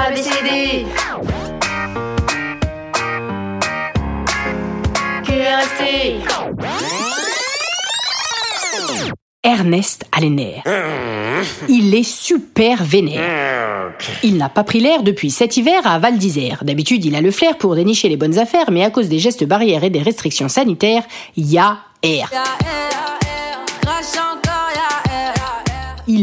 ABCD. QRST. Ernest a les nerfs. Il est super vénère. Il n'a pas pris l'air depuis cet hiver à Val d'Isère. D'habitude, il a le flair pour dénicher les bonnes affaires, mais à cause des gestes barrières et des restrictions sanitaires, il y a air.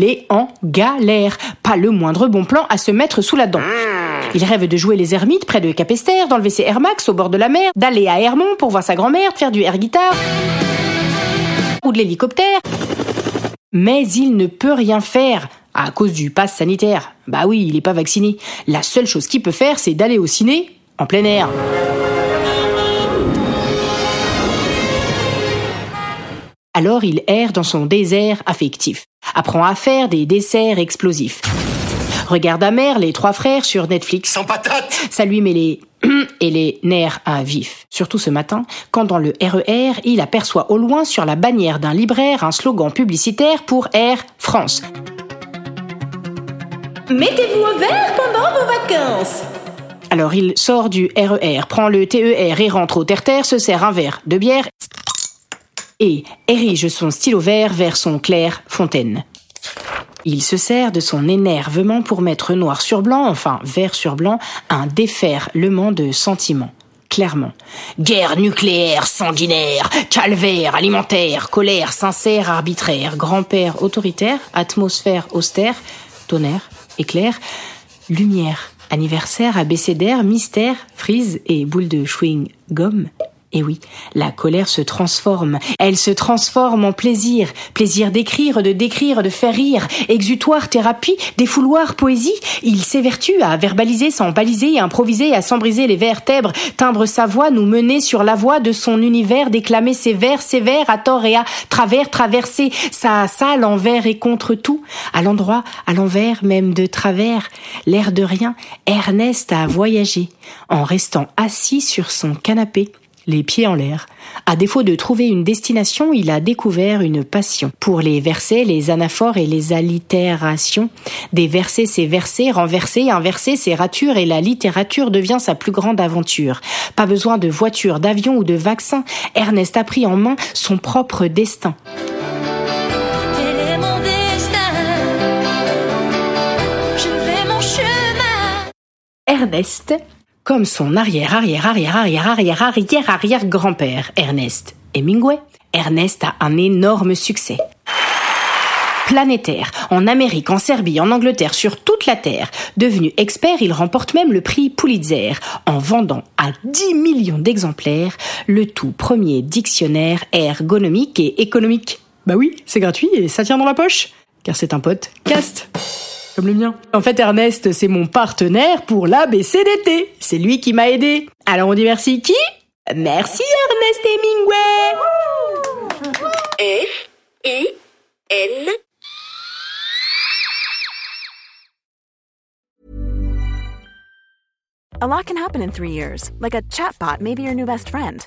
Il en galère. Pas le moindre bon plan à se mettre sous la dent. Il rêve de jouer les ermites près de Capester, d'enlever ses Air Max au bord de la mer, d'aller à Hermont pour voir sa grand-mère, de faire du air guitar ou de l'hélicoptère. Mais il ne peut rien faire à cause du pass sanitaire. Bah oui, il n'est pas vacciné. La seule chose qu'il peut faire, c'est d'aller au ciné en plein air. Alors il erre dans son désert affectif, apprend à faire des desserts explosifs. Regarde amer les trois frères sur Netflix. Sans patate Ça lui met les et les nerfs à vif. Surtout ce matin, quand dans le RER, il aperçoit au loin sur la bannière d'un libraire un slogan publicitaire pour Air France. Mettez-vous au vert pendant vos vacances. Alors il sort du RER, prend le TER et rentre au terre-terre, se sert un verre de bière et érige son stylo vert vers son clair fontaine. Il se sert de son énervement pour mettre noir sur blanc, enfin vert sur blanc, un déferlement de sentiments. Clairement. Guerre nucléaire sanguinaire, calvaire alimentaire, colère sincère arbitraire, grand-père autoritaire, atmosphère austère, tonnerre, éclair, lumière, anniversaire, abécédaire, mystère, frise et boule de chewing-gum. Et oui, la colère se transforme. Elle se transforme en plaisir. Plaisir d'écrire, de décrire, de faire rire. Exutoire, thérapie, défouloir, poésie. Il s'évertue à verbaliser sans baliser, improviser, à s'embriser les vertèbres, timbre sa voix, nous mener sur la voie de son univers, déclamer ses vers sévères à tort et à travers, traverser sa salle envers et contre tout, à l'endroit, à l'envers, même de travers. L'air de rien, Ernest a voyagé, en restant assis sur son canapé les pieds en l'air. À défaut de trouver une destination, il a découvert une passion pour les versets, les anaphores et les allitérations. Des versets, c'est versets, renversés, inversés, c'est ratures et la littérature devient sa plus grande aventure. Pas besoin de voiture, d'avion ou de vaccin. Ernest a pris en main son propre destin. Ernest, comme son arrière arrière arrière arrière arrière arrière arrière grand-père Ernest Hemingway, Ernest a un énorme succès. Planétaire, en Amérique, en Serbie, en Angleterre, sur toute la Terre. Devenu expert, il remporte même le prix Pulitzer en vendant à 10 millions d'exemplaires le tout premier dictionnaire ergonomique et économique. Bah oui, c'est gratuit et ça tient dans la poche, car c'est un pote cast comme le mien. En fait, Ernest, c'est mon partenaire pour l'ABCDT. C'est lui qui m'a aidé. Alors on dit merci qui? Merci Ernest Hemingway F I N A lot can happen in three years, like a chatbot may be your new best friend.